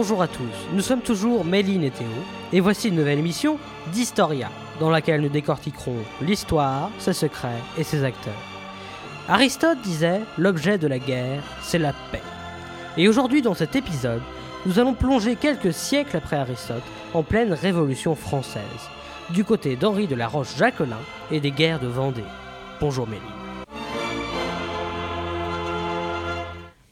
bonjour à tous. Nous sommes toujours Méline et Théo, et voici une nouvelle émission d'Historia, dans laquelle nous décortiquerons l'histoire, ses secrets et ses acteurs. Aristote disait L'objet de la guerre, c'est la paix. Et aujourd'hui, dans cet épisode, nous allons plonger quelques siècles après Aristote en pleine Révolution française, du côté d'Henri de la Roche-Jacquelin et des guerres de Vendée. Bonjour Méline.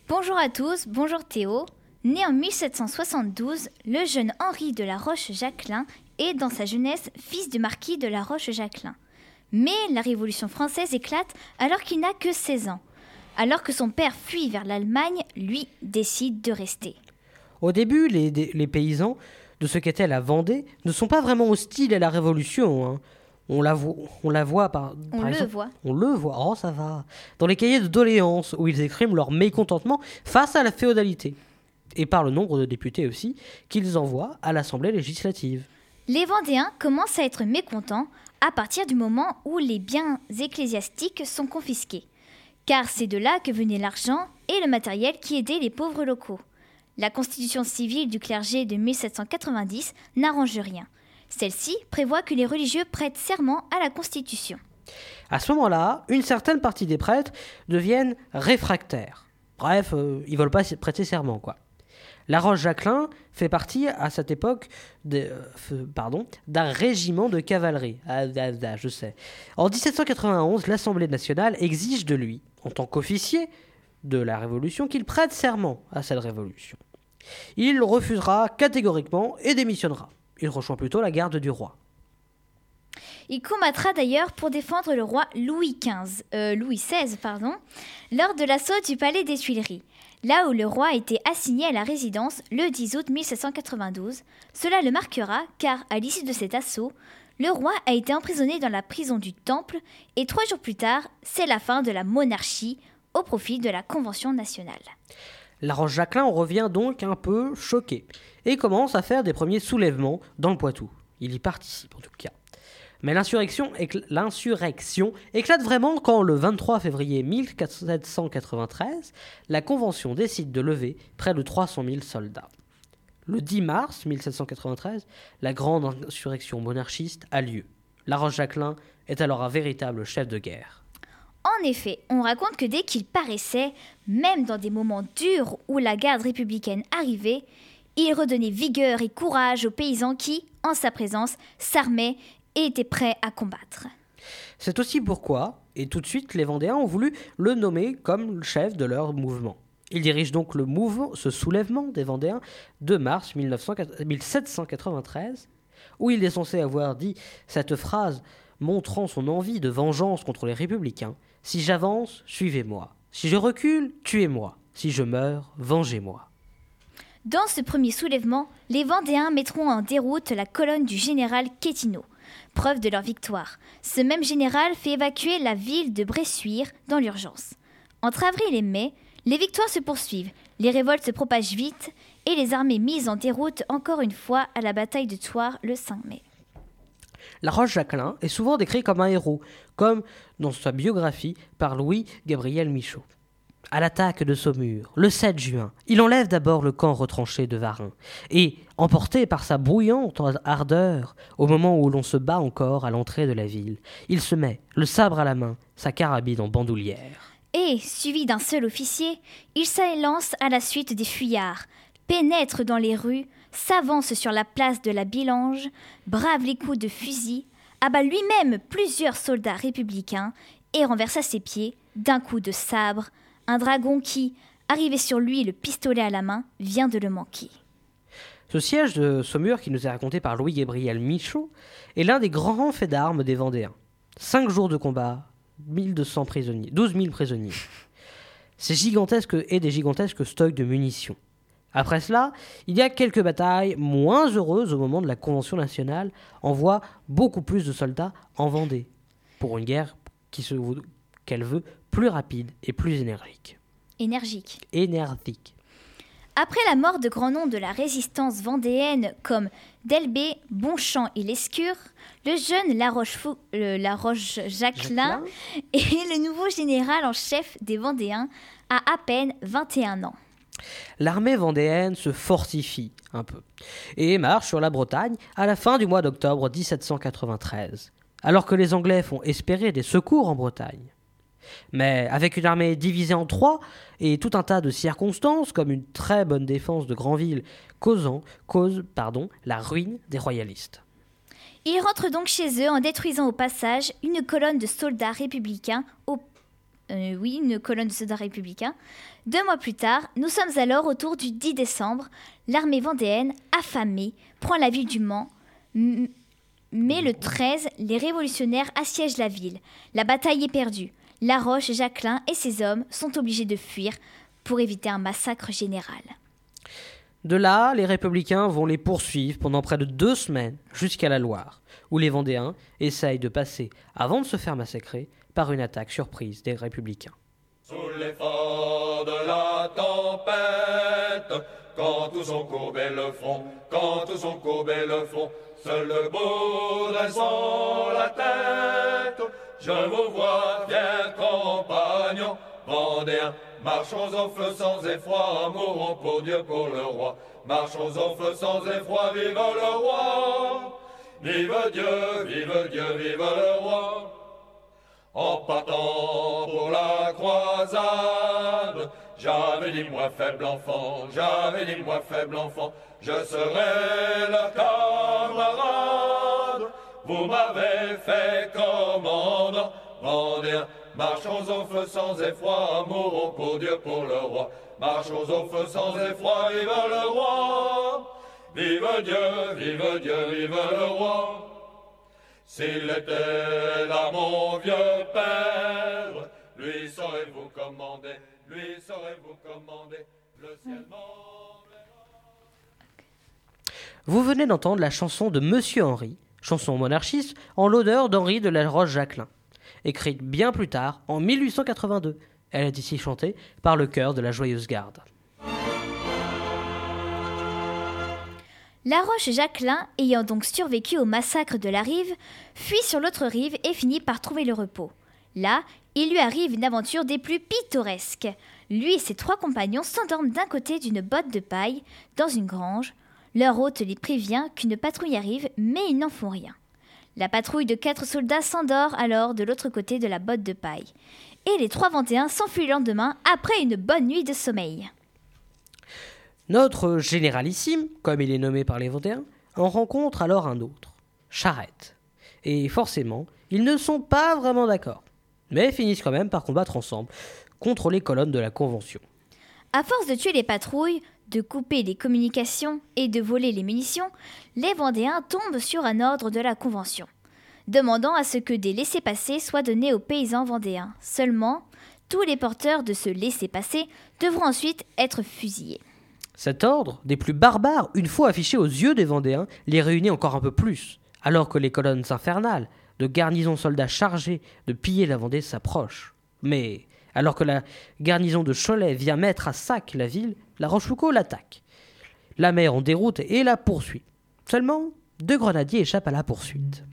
Bonjour à tous, bonjour Théo. Né en 1772, le jeune Henri de la Roche-Jacquelin est dans sa jeunesse fils du marquis de la Roche-Jacquelin. Mais la Révolution française éclate alors qu'il n'a que 16 ans. Alors que son père fuit vers l'Allemagne, lui décide de rester. Au début, les, les paysans de ce qu'était la Vendée ne sont pas vraiment hostiles à la Révolution. Hein. On la, voit, on la voit par, on le voit. On le voit, oh ça va. Dans les cahiers de doléances où ils expriment leur mécontentement face à la féodalité. Et par le nombre de députés aussi qu'ils envoient à l'Assemblée législative. Les Vendéens commencent à être mécontents à partir du moment où les biens ecclésiastiques sont confisqués. Car c'est de là que venait l'argent et le matériel qui aidaient les pauvres locaux. La constitution civile du clergé de 1790 n'arrange rien. Celle-ci prévoit que les religieux prêtent serment à la Constitution. À ce moment-là, une certaine partie des prêtres deviennent réfractaires. Bref, euh, ils ne veulent pas prêter serment, quoi. La Roche-Jacquelin fait partie à cette époque euh, d'un régiment de cavalerie. Ah, ah, ah, je sais. En 1791, l'Assemblée nationale exige de lui, en tant qu'officier de la Révolution, qu'il prête serment à cette révolution. Il refusera catégoriquement et démissionnera. Il rejoint plutôt la garde du roi. Il combattra d'ailleurs pour défendre le roi Louis XV, euh, Louis XVI, pardon, lors de l'assaut du palais des Tuileries, là où le roi était assigné à la résidence le 10 août 1792. Cela le marquera car, à l'issue de cet assaut, le roi a été emprisonné dans la prison du Temple et trois jours plus tard, c'est la fin de la monarchie au profit de la Convention nationale. La Roche-Jacquelin revient donc un peu choqué et commence à faire des premiers soulèvements dans le Poitou. Il y participe en tout cas. Mais l'insurrection éclate vraiment quand, le 23 février 1793, la Convention décide de lever près de 300 000 soldats. Le 10 mars 1793, la grande insurrection monarchiste a lieu. La Roche-Jacquelin est alors un véritable chef de guerre. En effet, on raconte que dès qu'il paraissait, même dans des moments durs où la garde républicaine arrivait, il redonnait vigueur et courage aux paysans qui, en sa présence, s'armaient et étaient prêts à combattre. C'est aussi pourquoi, et tout de suite, les Vendéens ont voulu le nommer comme le chef de leur mouvement. Il dirige donc le mouvement, ce soulèvement des Vendéens de mars 1793, où il est censé avoir dit cette phrase montrant son envie de vengeance contre les républicains si j'avance, suivez-moi. Si je recule, tuez-moi. Si je meurs, vengez-moi. Dans ce premier soulèvement, les Vendéens mettront en déroute la colonne du général Quétineau, preuve de leur victoire. Ce même général fait évacuer la ville de Bressuire dans l'urgence. Entre avril et mai, les victoires se poursuivent, les révoltes se propagent vite et les armées mises en déroute encore une fois à la bataille de Thouars le 5 mai. La Roche-Jacquelin est souvent décrit comme un héros, comme dans sa biographie par Louis-Gabriel Michaud. À l'attaque de Saumur, le 7 juin, il enlève d'abord le camp retranché de Varin, et, emporté par sa brouillante ardeur, au moment où l'on se bat encore à l'entrée de la ville, il se met, le sabre à la main, sa carabine en bandoulière. Et, suivi d'un seul officier, il s'élance à la suite des fuyards, pénètre dans les rues, s'avance sur la place de la Bilange, brave les coups de fusil, abat lui-même plusieurs soldats républicains et renverse à ses pieds, d'un coup de sabre, un dragon qui, arrivé sur lui le pistolet à la main, vient de le manquer. Ce siège de Saumur, qui nous est raconté par Louis-Gabriel Michaud, est l'un des grands faits d'armes des Vendéens. Cinq jours de combat, 1200 prisonniers, 12 000 prisonniers. C'est gigantesque et des gigantesques stocks de munitions. Après cela, il y a quelques batailles moins heureuses au moment de la Convention nationale envoie beaucoup plus de soldats en Vendée pour une guerre qu'elle veut plus rapide et plus énergique. Énergique. Énergique. Après la mort de grands noms de la résistance vendéenne comme Delbé, Bonchamp et Lescure, le jeune Laroche-Jacquelin est le nouveau général en chef des Vendéens à à peine 21 ans. L'armée vendéenne se fortifie un peu et marche sur la Bretagne à la fin du mois d'octobre 1793, alors que les Anglais font espérer des secours en Bretagne. Mais avec une armée divisée en trois et tout un tas de circonstances, comme une très bonne défense de Granville, causant, cause pardon, la ruine des royalistes. Ils rentrent donc chez eux en détruisant au passage une colonne de soldats républicains euh, oui, une colonne de soldats républicains. Deux mois plus tard, nous sommes alors autour du 10 décembre. L'armée vendéenne, affamée, prend la ville du Mans. Mais le 13, les révolutionnaires assiègent la ville. La bataille est perdue. Laroche, Jacquelin et ses hommes sont obligés de fuir pour éviter un massacre général. De là, les républicains vont les poursuivre pendant près de deux semaines jusqu'à la Loire, où les Vendéens essayent de passer, avant de se faire massacrer, par une attaque surprise des républicains. Sous l'effort de la tempête, quand tous ont courbé le front, quand tous ont courbé le front, seul le beau dressant la tête, je vous vois, fiers compagnons, vendéens, marchons au feu sans effroi, mourons pour Dieu, pour le roi, marchons au feu sans effroi, vive le roi, vive Dieu, vive Dieu, vive le roi. En partant pour la croisade, j'avais dit moi faible enfant, j'avais dit moi faible enfant, je serai le camarade. Vous m'avez fait commandant, Vendéen, marchons au feu sans effroi, mourons pour Dieu, pour le roi. Marchons au feu sans effroi, vive le roi. Vive Dieu, vive Dieu, vive le roi. S'il était là mon vieux père, lui saurez-vous commander, lui saurez-vous commander, le ciel Vous venez d'entendre la chanson de Monsieur Henri, chanson monarchiste en l'odeur d'Henri de la Roche-Jacquelin, écrite bien plus tard, en 1882. Elle est ici chantée par le chœur de la Joyeuse Garde. La Roche Jacquelin, ayant donc survécu au massacre de la rive, fuit sur l'autre rive et finit par trouver le repos. Là, il lui arrive une aventure des plus pittoresques. Lui et ses trois compagnons s'endorment d'un côté d'une botte de paille, dans une grange, leur hôte les prévient qu'une patrouille arrive, mais ils n'en font rien. La patrouille de quatre soldats s'endort alors de l'autre côté de la botte de paille. Et les trois Vendéens s'enfuient le lendemain après une bonne nuit de sommeil. Notre généralissime, comme il est nommé par les Vendéens, en rencontre alors un autre, Charette. Et forcément, ils ne sont pas vraiment d'accord, mais finissent quand même par combattre ensemble contre les colonnes de la Convention. À force de tuer les patrouilles, de couper les communications et de voler les munitions, les Vendéens tombent sur un ordre de la Convention, demandant à ce que des laissés-passer soient donnés aux paysans vendéens. Seulement, tous les porteurs de ce laissez-passer devront ensuite être fusillés. Cet ordre, des plus barbares, une fois affiché aux yeux des Vendéens, les réunit encore un peu plus, alors que les colonnes infernales, de garnisons soldats chargés de piller la Vendée s'approchent. Mais alors que la garnison de Cholet vient mettre à sac la ville, la Rochefoucauld l'attaque. La mer en déroute et la poursuit. Seulement, deux grenadiers échappent à la poursuite.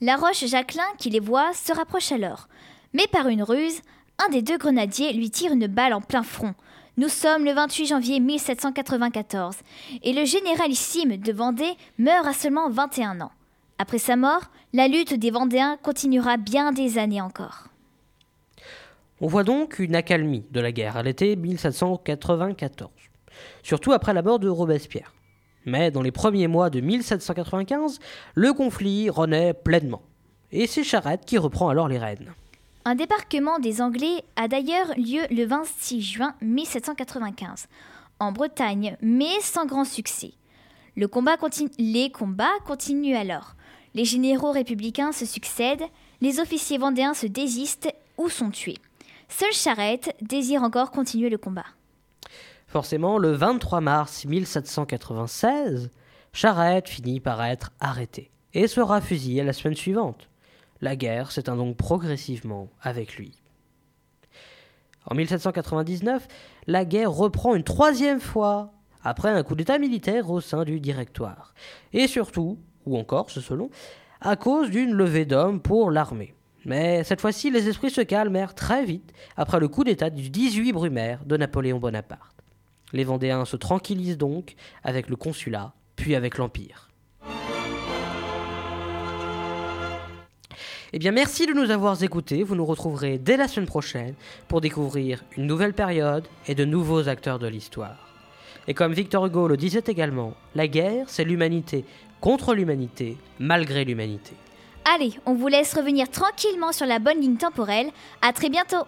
La Roche Jacquelin, qui les voit, se rapproche alors. Mais par une ruse, un des deux grenadiers lui tire une balle en plein front. Nous sommes le 28 janvier 1794 et le généralissime de Vendée meurt à seulement 21 ans. Après sa mort, la lutte des Vendéens continuera bien des années encore. On voit donc une accalmie de la guerre à l'été 1794, surtout après la mort de Robespierre. Mais dans les premiers mois de 1795, le conflit renaît pleinement, et c'est Charette qui reprend alors les rênes. Un débarquement des Anglais a d'ailleurs lieu le 26 juin 1795, en Bretagne, mais sans grand succès. les combats continuent alors. Les généraux républicains se succèdent, les officiers vendéens se désistent ou sont tués. Seule Charette désire encore continuer le combat. Forcément, le 23 mars 1796, Charette finit par être arrêté et sera fusillé la semaine suivante. La guerre s'éteint donc progressivement avec lui. En 1799, la guerre reprend une troisième fois, après un coup d'État militaire au sein du Directoire. Et surtout, ou encore, ce selon, à cause d'une levée d'hommes pour l'armée. Mais cette fois-ci, les esprits se calmèrent très vite après le coup d'État du 18 Brumaire de Napoléon Bonaparte. Les Vendéens se tranquillisent donc avec le consulat, puis avec l'Empire. Eh bien, merci de nous avoir écoutés. Vous nous retrouverez dès la semaine prochaine pour découvrir une nouvelle période et de nouveaux acteurs de l'histoire. Et comme Victor Hugo le disait également, la guerre, c'est l'humanité contre l'humanité, malgré l'humanité. Allez, on vous laisse revenir tranquillement sur la bonne ligne temporelle. À très bientôt